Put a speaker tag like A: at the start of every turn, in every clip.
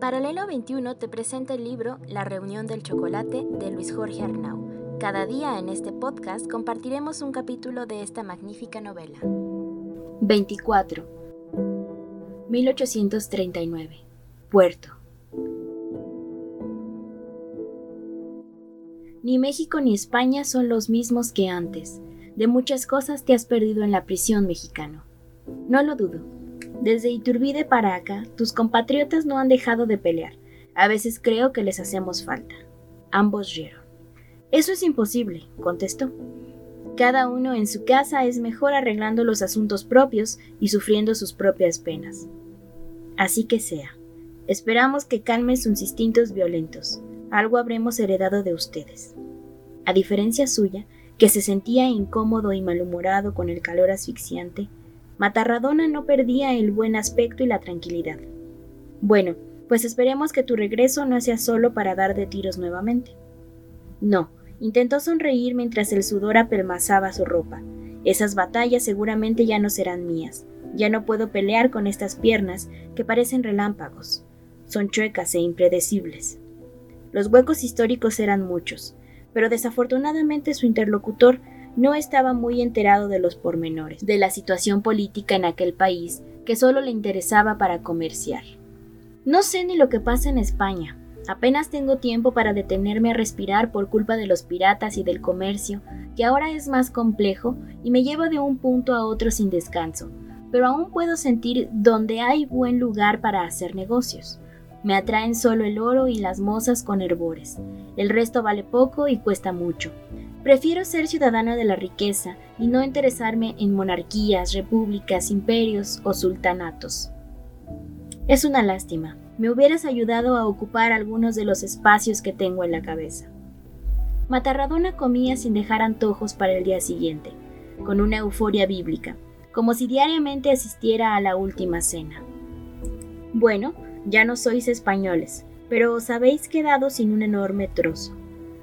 A: Paralelo 21 te presenta el libro La reunión del chocolate de Luis Jorge Arnau. Cada día en este podcast compartiremos un capítulo de esta magnífica novela.
B: 24. 1839. Puerto. Ni México ni España son los mismos que antes. De muchas cosas te has perdido en la prisión mexicano. No lo dudo. Desde Iturbide para acá, tus compatriotas no han dejado de pelear. A veces creo que les hacemos falta. Ambos rieron. Eso es imposible, contestó. Cada uno en su casa es mejor arreglando los asuntos propios y sufriendo sus propias penas. Así que sea. Esperamos que calmen sus instintos violentos. Algo habremos heredado de ustedes. A diferencia suya, que se sentía incómodo y malhumorado con el calor asfixiante, Matarradona no perdía el buen aspecto y la tranquilidad. Bueno, pues esperemos que tu regreso no sea solo para dar de tiros nuevamente. No, intentó sonreír mientras el sudor apelmazaba su ropa. Esas batallas seguramente ya no serán mías. Ya no puedo pelear con estas piernas que parecen relámpagos. Son chuecas e impredecibles. Los huecos históricos eran muchos, pero desafortunadamente su interlocutor no estaba muy enterado de los pormenores de la situación política en aquel país que solo le interesaba para comerciar. No sé ni lo que pasa en España. Apenas tengo tiempo para detenerme a respirar por culpa de los piratas y del comercio, que ahora es más complejo y me lleva de un punto a otro sin descanso, pero aún puedo sentir donde hay buen lugar para hacer negocios. Me atraen solo el oro y las mozas con herbores. El resto vale poco y cuesta mucho. Prefiero ser ciudadano de la riqueza y no interesarme en monarquías, repúblicas, imperios o sultanatos. Es una lástima. Me hubieras ayudado a ocupar algunos de los espacios que tengo en la cabeza. Matarradona comía sin dejar antojos para el día siguiente, con una euforia bíblica, como si diariamente asistiera a la última cena. Bueno, ya no sois españoles, pero os habéis quedado sin un enorme trozo.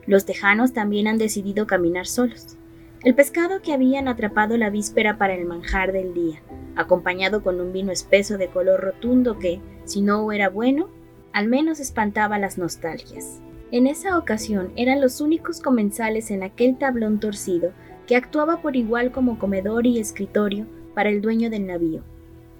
B: Los tejanos también han decidido caminar solos. El pescado que habían atrapado la víspera para el manjar del día, acompañado con un vino espeso de color rotundo que, si no era bueno, al menos espantaba las nostalgias. En esa ocasión eran los únicos comensales en aquel tablón torcido que actuaba por igual como comedor y escritorio para el dueño del navío.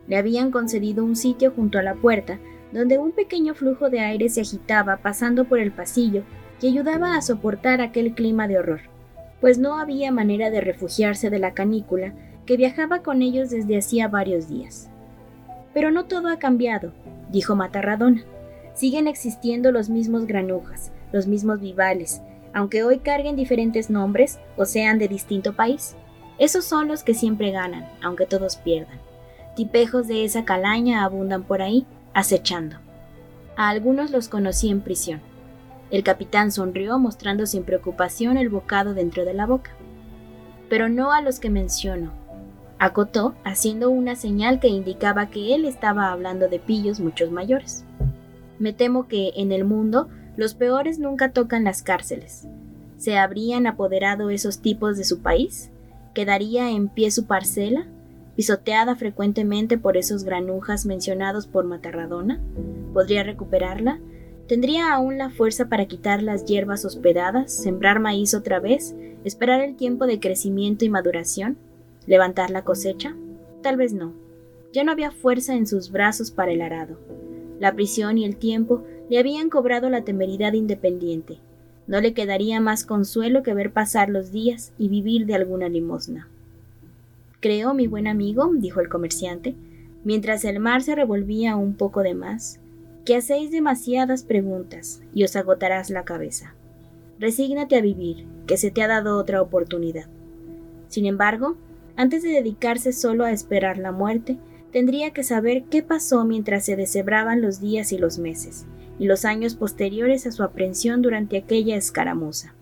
B: Le habían concedido un sitio junto a la puerta, donde un pequeño flujo de aire se agitaba pasando por el pasillo y ayudaba a soportar aquel clima de horror, pues no había manera de refugiarse de la canícula que viajaba con ellos desde hacía varios días. Pero no todo ha cambiado, dijo Matarradona. Siguen existiendo los mismos granujas, los mismos vivales, aunque hoy carguen diferentes nombres o sean de distinto país. Esos son los que siempre ganan, aunque todos pierdan. Tipejos de esa calaña abundan por ahí, acechando. A algunos los conocí en prisión. El capitán sonrió mostrando sin preocupación el bocado dentro de la boca. Pero no a los que menciono, acotó haciendo una señal que indicaba que él estaba hablando de pillos muchos mayores. Me temo que en el mundo los peores nunca tocan las cárceles. ¿Se habrían apoderado esos tipos de su país? ¿Quedaría en pie su parcela, pisoteada frecuentemente por esos granujas mencionados por Matarradona? ¿Podría recuperarla? ¿Tendría aún la fuerza para quitar las hierbas hospedadas, sembrar maíz otra vez, esperar el tiempo de crecimiento y maduración, levantar la cosecha? Tal vez no. Ya no había fuerza en sus brazos para el arado. La prisión y el tiempo le habían cobrado la temeridad independiente. No le quedaría más consuelo que ver pasar los días y vivir de alguna limosna. Creo, mi buen amigo, dijo el comerciante, mientras el mar se revolvía un poco de más, que hacéis demasiadas preguntas y os agotarás la cabeza. Resígnate a vivir, que se te ha dado otra oportunidad. Sin embargo, antes de dedicarse solo a esperar la muerte, tendría que saber qué pasó mientras se deshebraban los días y los meses, y los años posteriores a su aprehensión durante aquella escaramuza.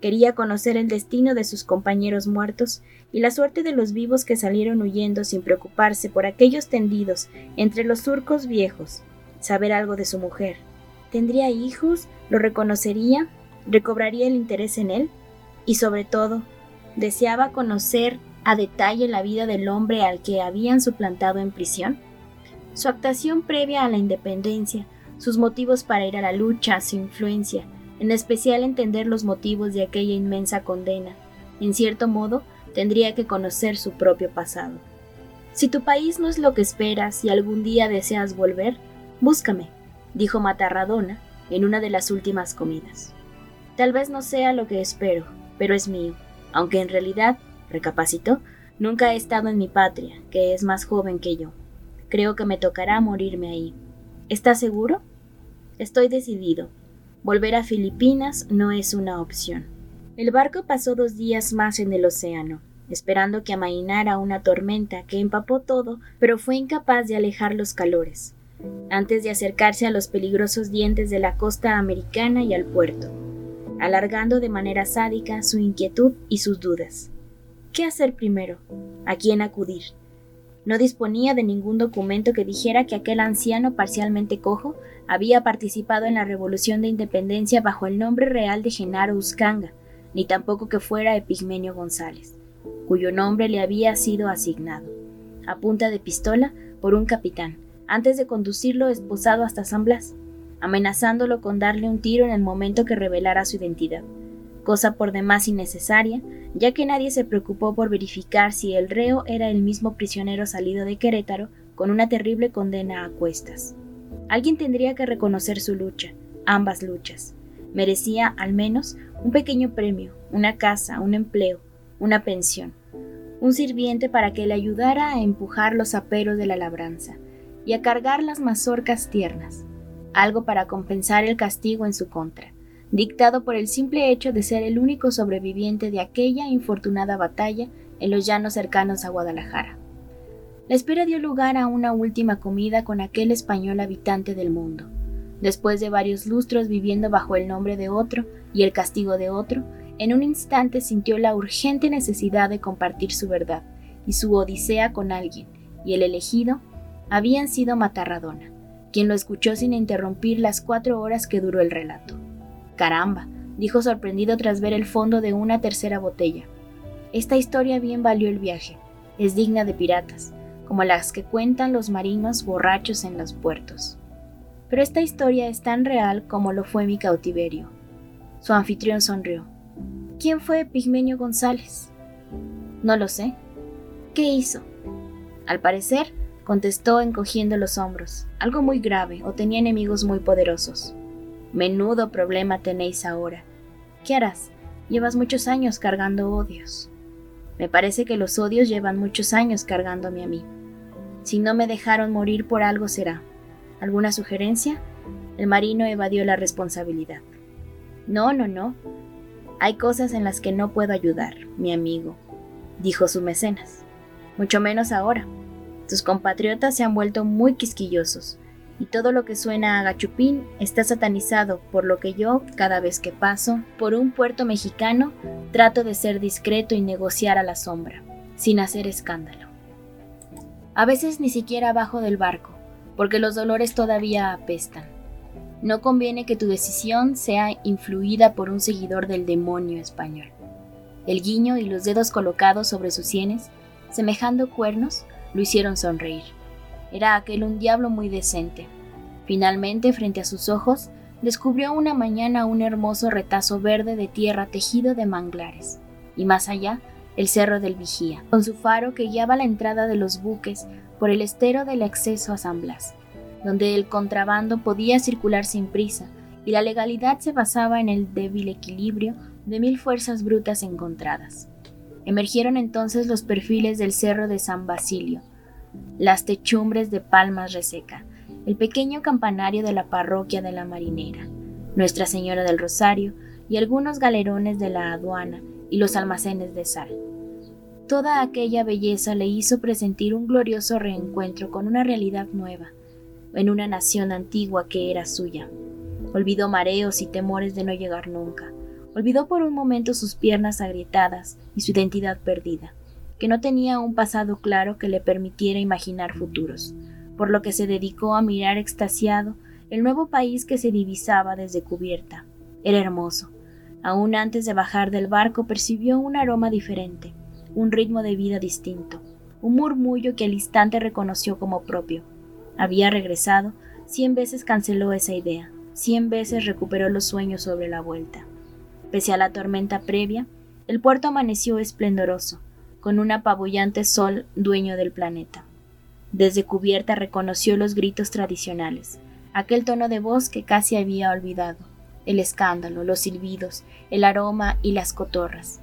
B: Quería conocer el destino de sus compañeros muertos y la suerte de los vivos que salieron huyendo sin preocuparse por aquellos tendidos entre los surcos viejos, saber algo de su mujer. ¿Tendría hijos? ¿Lo reconocería? ¿Recobraría el interés en él? Y sobre todo, deseaba conocer a detalle la vida del hombre al que habían suplantado en prisión. Su actuación previa a la independencia sus motivos para ir a la lucha, su influencia, en especial entender los motivos de aquella inmensa condena. En cierto modo, tendría que conocer su propio pasado. Si tu país no es lo que esperas y algún día deseas volver, búscame, dijo Matarradona en una de las últimas comidas. Tal vez no sea lo que espero, pero es mío, aunque en realidad, recapacitó, nunca he estado en mi patria, que es más joven que yo. Creo que me tocará morirme ahí. ¿Estás seguro? Estoy decidido. Volver a Filipinas no es una opción. El barco pasó dos días más en el océano, esperando que amainara una tormenta que empapó todo, pero fue incapaz de alejar los calores, antes de acercarse a los peligrosos dientes de la costa americana y al puerto, alargando de manera sádica su inquietud y sus dudas. ¿Qué hacer primero? ¿A quién acudir? No disponía de ningún documento que dijera que aquel anciano parcialmente cojo había participado en la Revolución de Independencia bajo el nombre real de Genaro Uscanga, ni tampoco que fuera Epigmenio González, cuyo nombre le había sido asignado, a punta de pistola, por un capitán, antes de conducirlo esposado hasta San Blas, amenazándolo con darle un tiro en el momento que revelara su identidad, cosa por demás innecesaria, ya que nadie se preocupó por verificar si el reo era el mismo prisionero salido de Querétaro con una terrible condena a cuestas. Alguien tendría que reconocer su lucha, ambas luchas, Merecía, al menos, un pequeño premio, una casa, un empleo, una pensión, un sirviente para que le ayudara a empujar los aperos de la labranza y a cargar las mazorcas tiernas, algo para compensar el castigo en su contra, dictado por el simple hecho de ser el único sobreviviente de aquella infortunada batalla en los llanos cercanos a Guadalajara. La espera dio lugar a una última comida con aquel español habitante del mundo, Después de varios lustros viviendo bajo el nombre de otro y el castigo de otro, en un instante sintió la urgente necesidad de compartir su verdad y su odisea con alguien, y el elegido habían sido Matarradona, quien lo escuchó sin interrumpir las cuatro horas que duró el relato. Caramba, dijo sorprendido tras ver el fondo de una tercera botella. Esta historia bien valió el viaje, es digna de piratas, como las que cuentan los marinos borrachos en los puertos pero esta historia es tan real como lo fue mi cautiverio. Su anfitrión sonrió. ¿Quién fue Pigmenio González? No lo sé. ¿Qué hizo? Al parecer, contestó encogiendo los hombros, algo muy grave o tenía enemigos muy poderosos. Menudo problema tenéis ahora. ¿Qué harás? Llevas muchos años cargando odios. Me parece que los odios llevan muchos años cargándome a mí. Si no me dejaron morir por algo será. ¿Alguna sugerencia? El marino evadió la responsabilidad. No, no, no. Hay cosas en las que no puedo ayudar, mi amigo, dijo su mecenas. Mucho menos ahora. Tus compatriotas se han vuelto muy quisquillosos, y todo lo que suena a gachupín está satanizado, por lo que yo, cada vez que paso por un puerto mexicano, trato de ser discreto y negociar a la sombra, sin hacer escándalo. A veces ni siquiera abajo del barco, porque los dolores todavía apestan. No conviene que tu decisión sea influida por un seguidor del demonio español. El guiño y los dedos colocados sobre sus sienes, semejando cuernos, lo hicieron sonreír. Era aquel un diablo muy decente. Finalmente, frente a sus ojos, descubrió una mañana un hermoso retazo verde de tierra tejido de manglares, y más allá, el cerro del Vigía, con su faro que guiaba la entrada de los buques por el estero del acceso a San Blas, donde el contrabando podía circular sin prisa y la legalidad se basaba en el débil equilibrio de mil fuerzas brutas encontradas. Emergieron entonces los perfiles del cerro de San Basilio, las techumbres de palmas reseca, el pequeño campanario de la parroquia de la Marinera, Nuestra Señora del Rosario y algunos galerones de la aduana y los almacenes de sal. Toda aquella belleza le hizo presentir un glorioso reencuentro con una realidad nueva, en una nación antigua que era suya. Olvidó mareos y temores de no llegar nunca. Olvidó por un momento sus piernas agrietadas y su identidad perdida, que no tenía un pasado claro que le permitiera imaginar futuros, por lo que se dedicó a mirar extasiado el nuevo país que se divisaba desde cubierta. Era hermoso. Aún antes de bajar del barco percibió un aroma diferente, un ritmo de vida distinto, un murmullo que al instante reconoció como propio. Había regresado cien veces canceló esa idea, cien veces recuperó los sueños sobre la vuelta. Pese a la tormenta previa, el puerto amaneció esplendoroso, con un apabullante sol dueño del planeta. Desde cubierta reconoció los gritos tradicionales, aquel tono de voz que casi había olvidado, el escándalo, los silbidos, el aroma y las cotorras.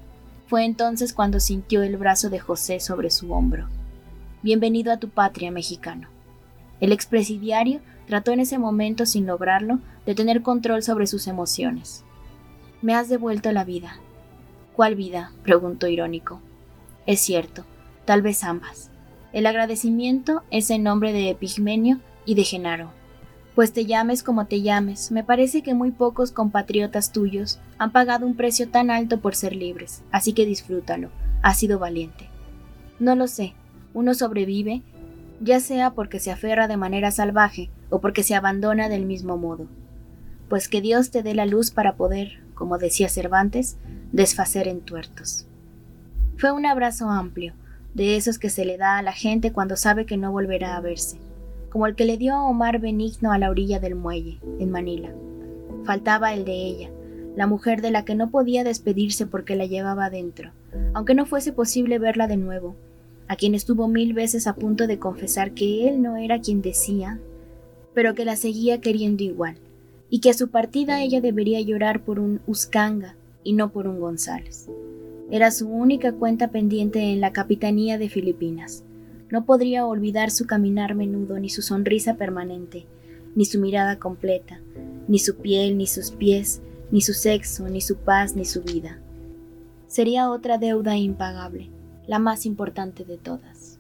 B: Fue entonces cuando sintió el brazo de José sobre su hombro. Bienvenido a tu patria, mexicano. El expresidiario trató en ese momento, sin lograrlo, de tener control sobre sus emociones. Me has devuelto la vida. ¿Cuál vida? preguntó irónico. Es cierto, tal vez ambas. El agradecimiento es en nombre de Epigmenio y de Genaro. Pues te llames como te llames, me parece que muy pocos compatriotas tuyos han pagado un precio tan alto por ser libres, así que disfrútalo, has sido valiente. No lo sé, uno sobrevive, ya sea porque se aferra de manera salvaje o porque se abandona del mismo modo. Pues que Dios te dé la luz para poder, como decía Cervantes, desfacer en tuertos. Fue un abrazo amplio, de esos que se le da a la gente cuando sabe que no volverá a verse como el que le dio Omar Benigno a la orilla del muelle, en Manila. Faltaba el de ella, la mujer de la que no podía despedirse porque la llevaba dentro, aunque no fuese posible verla de nuevo, a quien estuvo mil veces a punto de confesar que él no era quien decía, pero que la seguía queriendo igual, y que a su partida ella debería llorar por un Uscanga y no por un González. Era su única cuenta pendiente en la capitanía de Filipinas, no podría olvidar su caminar menudo, ni su sonrisa permanente, ni su mirada completa, ni su piel, ni sus pies, ni su sexo, ni su paz, ni su vida. Sería otra deuda impagable, la más importante de todas.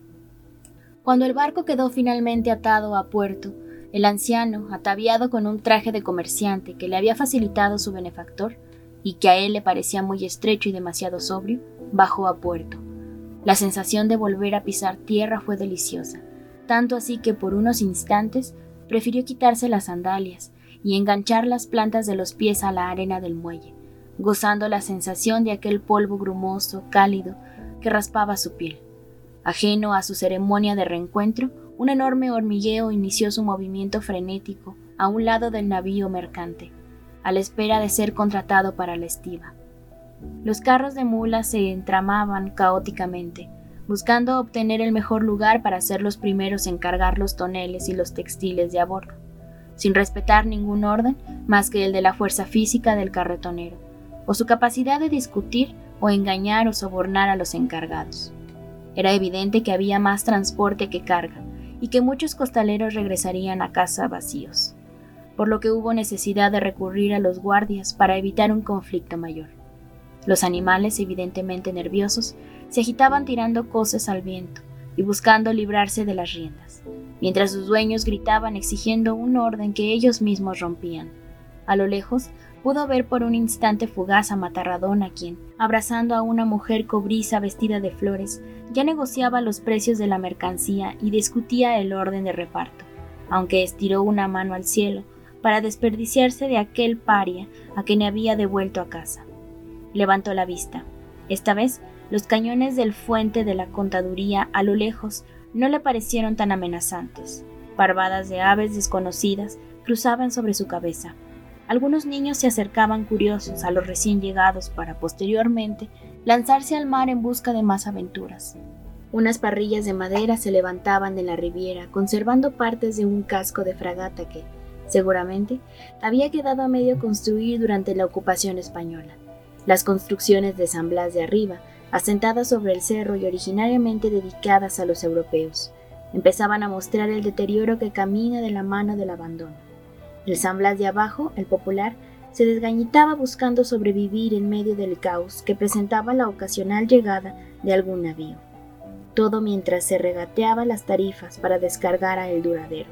B: Cuando el barco quedó finalmente atado a puerto, el anciano, ataviado con un traje de comerciante que le había facilitado su benefactor, y que a él le parecía muy estrecho y demasiado sobrio, bajó a puerto. La sensación de volver a pisar tierra fue deliciosa, tanto así que por unos instantes prefirió quitarse las sandalias y enganchar las plantas de los pies a la arena del muelle, gozando la sensación de aquel polvo grumoso, cálido, que raspaba su piel. Ajeno a su ceremonia de reencuentro, un enorme hormigueo inició su movimiento frenético a un lado del navío mercante, a la espera de ser contratado para la estiva. Los carros de mulas se entramaban caóticamente, buscando obtener el mejor lugar para ser los primeros en cargar los toneles y los textiles de a bordo, sin respetar ningún orden más que el de la fuerza física del carretonero, o su capacidad de discutir o engañar o sobornar a los encargados. Era evidente que había más transporte que carga, y que muchos costaleros regresarían a casa vacíos, por lo que hubo necesidad de recurrir a los guardias para evitar un conflicto mayor. Los animales, evidentemente nerviosos, se agitaban tirando cosas al viento y buscando librarse de las riendas, mientras sus dueños gritaban exigiendo un orden que ellos mismos rompían. A lo lejos, pudo ver por un instante fugaz a Matarradona quien, abrazando a una mujer cobriza vestida de flores, ya negociaba los precios de la mercancía y discutía el orden de reparto, aunque estiró una mano al cielo para desperdiciarse de aquel paria a quien había devuelto a casa. Levantó la vista. Esta vez, los cañones del fuente de la contaduría a lo lejos no le parecieron tan amenazantes. Parvadas de aves desconocidas cruzaban sobre su cabeza. Algunos niños se acercaban curiosos a los recién llegados para posteriormente lanzarse al mar en busca de más aventuras. Unas parrillas de madera se levantaban de la riviera, conservando partes de un casco de fragata que, seguramente, había quedado a medio construir durante la ocupación española. Las construcciones de San Blas de Arriba, asentadas sobre el cerro y originariamente dedicadas a los europeos, empezaban a mostrar el deterioro que camina de la mano del abandono. El San Blas de abajo, el popular, se desgañitaba buscando sobrevivir en medio del caos que presentaba la ocasional llegada de algún navío. Todo mientras se regateaba las tarifas para descargar a el duradero.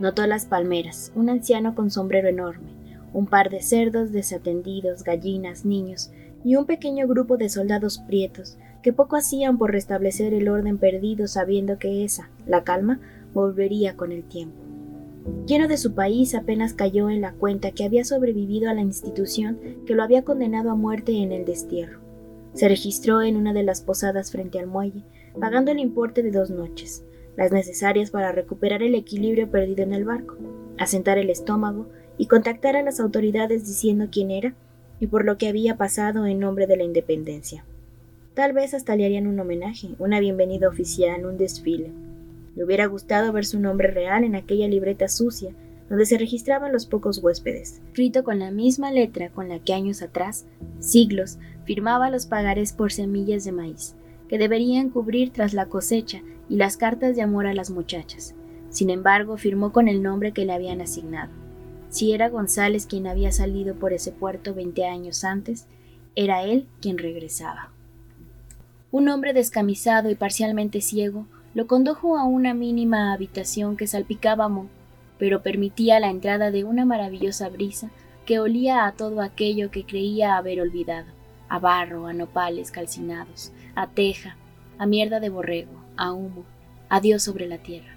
B: Notó las palmeras, un anciano con sombrero enorme, un par de cerdos desatendidos, gallinas, niños y un pequeño grupo de soldados prietos que poco hacían por restablecer el orden perdido sabiendo que esa, la calma, volvería con el tiempo. Lleno de su país, apenas cayó en la cuenta que había sobrevivido a la institución que lo había condenado a muerte en el destierro. Se registró en una de las posadas frente al muelle, pagando el importe de dos noches, las necesarias para recuperar el equilibrio perdido en el barco, asentar el estómago y contactar a las autoridades diciendo quién era y por lo que había pasado en nombre de la independencia. Tal vez hasta le harían un homenaje, una bienvenida oficial, un desfile. Le hubiera gustado ver su nombre real en aquella libreta sucia donde se registraban los pocos huéspedes, escrito con la misma letra con la que años atrás, siglos, firmaba los pagares por semillas de maíz, que deberían cubrir tras la cosecha y las cartas de amor a las muchachas. Sin embargo, firmó con el nombre que le habían asignado. Si era González quien había salido por ese puerto veinte años antes, era él quien regresaba. Un hombre descamisado y parcialmente ciego lo condujo a una mínima habitación que salpicaba moho, pero permitía la entrada de una maravillosa brisa que olía a todo aquello que creía haber olvidado, a barro, a nopales calcinados, a teja, a mierda de borrego, a humo, a Dios sobre la tierra.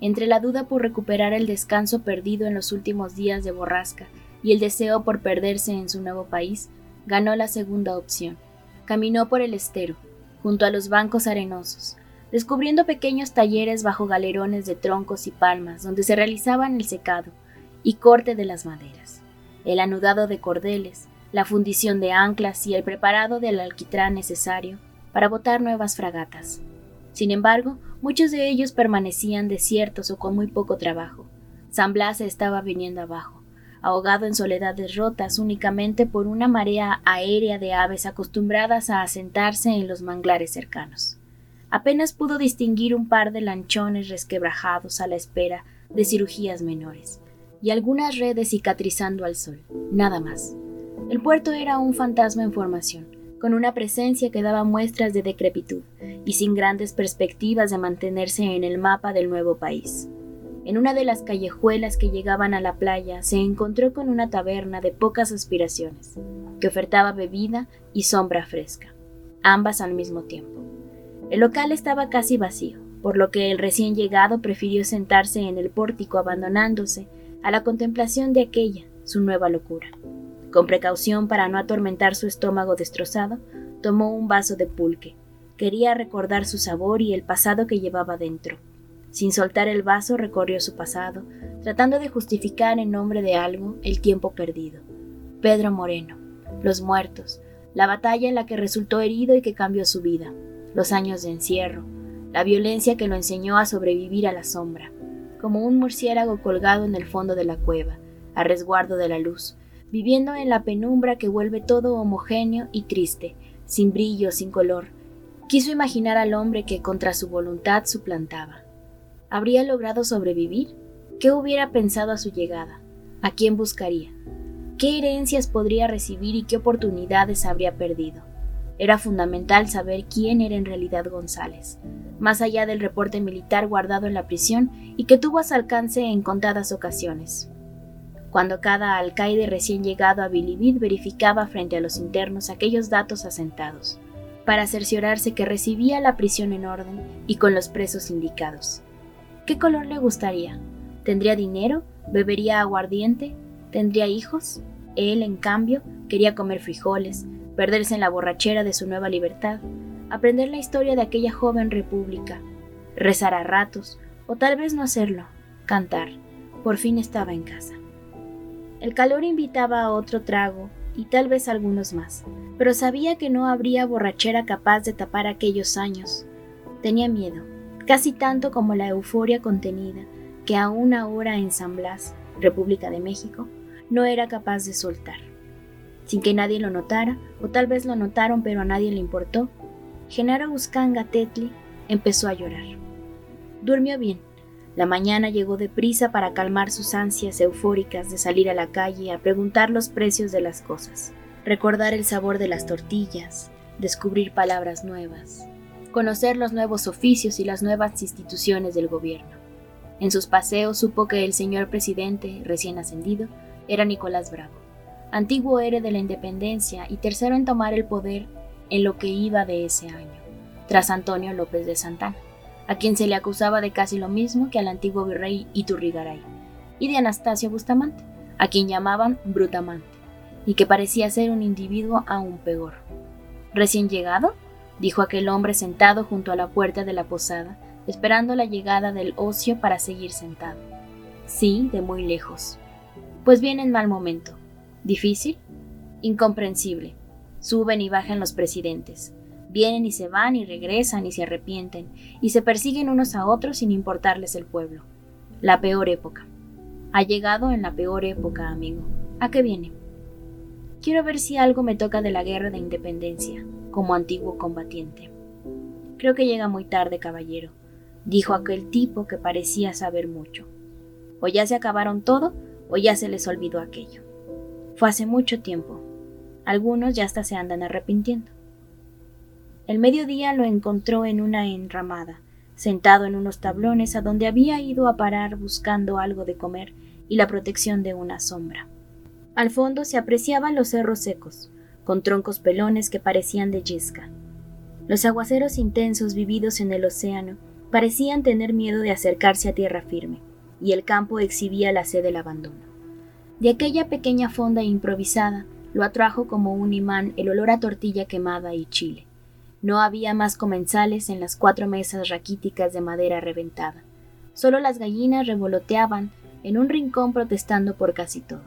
B: Entre la duda por recuperar el descanso perdido en los últimos días de borrasca y el deseo por perderse en su nuevo país, ganó la segunda opción. Caminó por el estero, junto a los bancos arenosos, descubriendo pequeños talleres bajo galerones de troncos y palmas donde se realizaban el secado y corte de las maderas, el anudado de cordeles, la fundición de anclas y el preparado del alquitrán necesario para botar nuevas fragatas. Sin embargo, muchos de ellos permanecían desiertos o con muy poco trabajo. San Blas estaba viniendo abajo, ahogado en soledades rotas únicamente por una marea aérea de aves acostumbradas a asentarse en los manglares cercanos. Apenas pudo distinguir un par de lanchones resquebrajados a la espera de cirugías menores, y algunas redes cicatrizando al sol, nada más. El puerto era un fantasma en formación, con una presencia que daba muestras de decrepitud y sin grandes perspectivas de mantenerse en el mapa del nuevo país. En una de las callejuelas que llegaban a la playa se encontró con una taberna de pocas aspiraciones, que ofertaba bebida y sombra fresca, ambas al mismo tiempo. El local estaba casi vacío, por lo que el recién llegado prefirió sentarse en el pórtico abandonándose a la contemplación de aquella, su nueva locura. Con precaución para no atormentar su estómago destrozado, tomó un vaso de pulque. Quería recordar su sabor y el pasado que llevaba dentro. Sin soltar el vaso recorrió su pasado, tratando de justificar en nombre de algo el tiempo perdido. Pedro Moreno, los muertos, la batalla en la que resultó herido y que cambió su vida, los años de encierro, la violencia que lo enseñó a sobrevivir a la sombra, como un murciélago colgado en el fondo de la cueva, a resguardo de la luz, viviendo en la penumbra que vuelve todo homogéneo y triste, sin brillo, sin color. Quiso imaginar al hombre que contra su voluntad suplantaba. ¿Habría logrado sobrevivir? ¿Qué hubiera pensado a su llegada? ¿A quién buscaría? ¿Qué herencias podría recibir y qué oportunidades habría perdido? Era fundamental saber quién era en realidad González, más allá del reporte militar guardado en la prisión y que tuvo a su alcance en contadas ocasiones cuando cada alcaide recién llegado a Bilibid verificaba frente a los internos aquellos datos asentados, para cerciorarse que recibía la prisión en orden y con los presos indicados. ¿Qué color le gustaría? ¿Tendría dinero? ¿Bebería aguardiente? ¿Tendría hijos? Él, en cambio, quería comer frijoles, perderse en la borrachera de su nueva libertad, aprender la historia de aquella joven república, rezar a ratos, o tal vez no hacerlo, cantar. Por fin estaba en casa. El calor invitaba a otro trago y tal vez algunos más, pero sabía que no habría borrachera capaz de tapar aquellos años. Tenía miedo, casi tanto como la euforia contenida que aún ahora en San Blas, República de México, no era capaz de soltar. Sin que nadie lo notara, o tal vez lo notaron pero a nadie le importó, Genaro Uscanga Tetli empezó a llorar. Durmió bien, la mañana llegó deprisa para calmar sus ansias eufóricas de salir a la calle a preguntar los precios de las cosas, recordar el sabor de las tortillas, descubrir palabras nuevas, conocer los nuevos oficios y las nuevas instituciones del gobierno. En sus paseos supo que el señor presidente, recién ascendido, era Nicolás Bravo, antiguo héroe de la independencia y tercero en tomar el poder en lo que iba de ese año, tras Antonio López de Santana a quien se le acusaba de casi lo mismo que al antiguo virrey Iturrigaray, y de Anastasio Bustamante, a quien llamaban Brutamante, y que parecía ser un individuo aún peor. ¿Recién llegado? dijo aquel hombre sentado junto a la puerta de la posada, esperando la llegada del ocio para seguir sentado. Sí, de muy lejos. Pues viene en mal momento. ¿Difícil? Incomprensible. Suben y bajan los presidentes. Vienen y se van y regresan y se arrepienten, y se persiguen unos a otros sin importarles el pueblo. La peor época. Ha llegado en la peor época, amigo. ¿A qué viene? Quiero ver si algo me toca de la guerra de independencia, como antiguo combatiente. Creo que llega muy tarde, caballero, dijo aquel tipo que parecía saber mucho. O ya se acabaron todo, o ya se les olvidó aquello. Fue hace mucho tiempo. Algunos ya hasta se andan arrepintiendo. El mediodía lo encontró en una enramada, sentado en unos tablones a donde había ido a parar buscando algo de comer y la protección de una sombra. Al fondo se apreciaban los cerros secos, con troncos pelones que parecían de yesca. Los aguaceros intensos vividos en el océano parecían tener miedo de acercarse a tierra firme, y el campo exhibía la sed del abandono. De aquella pequeña fonda improvisada lo atrajo como un imán el olor a tortilla quemada y chile. No había más comensales en las cuatro mesas raquíticas de madera reventada. Solo las gallinas revoloteaban en un rincón protestando por casi todo,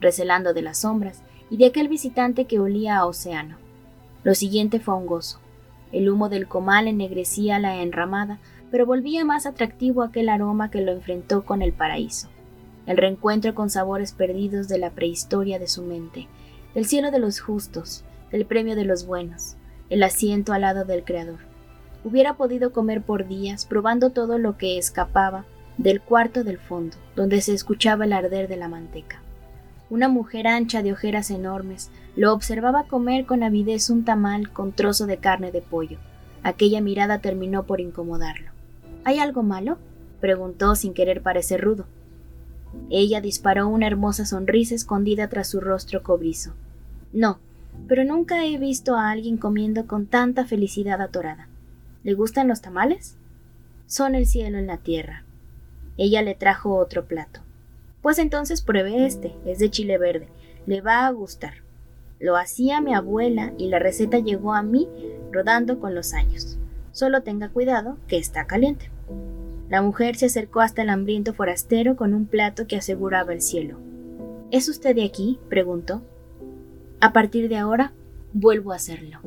B: recelando de las sombras y de aquel visitante que olía a océano. Lo siguiente fue un gozo. El humo del comal ennegrecía la enramada, pero volvía más atractivo aquel aroma que lo enfrentó con el paraíso. El reencuentro con sabores perdidos de la prehistoria de su mente, del cielo de los justos, del premio de los buenos, el asiento al lado del Creador. Hubiera podido comer por días, probando todo lo que escapaba del cuarto del fondo, donde se escuchaba el arder de la manteca. Una mujer ancha de ojeras enormes lo observaba comer con avidez un tamal con trozo de carne de pollo. Aquella mirada terminó por incomodarlo. ¿Hay algo malo? preguntó sin querer parecer rudo. Ella disparó una hermosa sonrisa escondida tras su rostro cobrizo. No, pero nunca he visto a alguien comiendo con tanta felicidad atorada. ¿Le gustan los tamales? Son el cielo en la tierra. Ella le trajo otro plato. Pues entonces pruebe este, es de chile verde, le va a gustar. Lo hacía mi abuela y la receta llegó a mí rodando con los años. Solo tenga cuidado que está caliente. La mujer se acercó hasta el hambriento forastero con un plato que aseguraba el cielo. ¿Es usted de aquí? preguntó. A partir de ahora, vuelvo a hacerlo.